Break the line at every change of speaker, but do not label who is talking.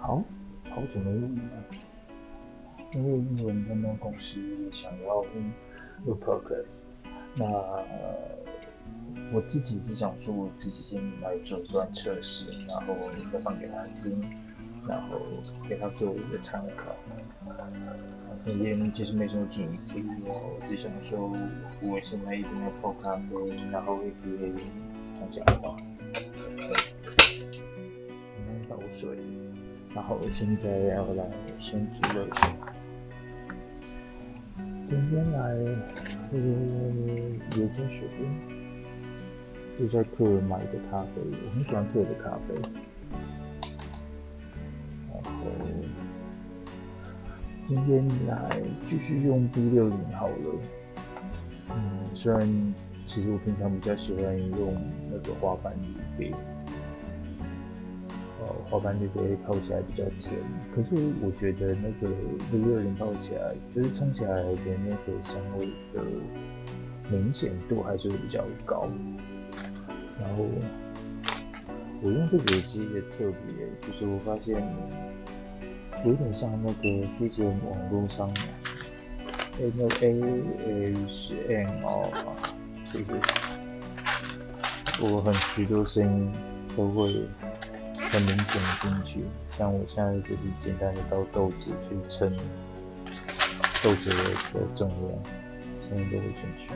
好，好久没录了，因为英文他们公司想要录 podcast，那我自己是想说，我自己先来做一段测试，然后再放给他听，然后给他做一个参考。今天其实没什么主题，我只想说，我现在一定要泡咖啡，然后也可以讲讲话。然后我现在要来先煮热水。今天来喝椰子水，就在客人买的咖啡，我很喜欢客人的咖啡。然后今天来继续用 B 六零好了。嗯，虽然其实我平常比较喜欢用那个滑板滤杯。呃，滑板滤杯泡起来比较甜，可是我觉得那个 V 二零泡起来，就是冲起来的那个香味的明显度还是比较高。然后我用这个耳机也特别，就是我发现有点像那个之前网络上面那个 A S M R 啊，就是我很许多声音都会。很明显的进去，像我现在就是简单的倒豆子去称豆子的重量，现在都会进去。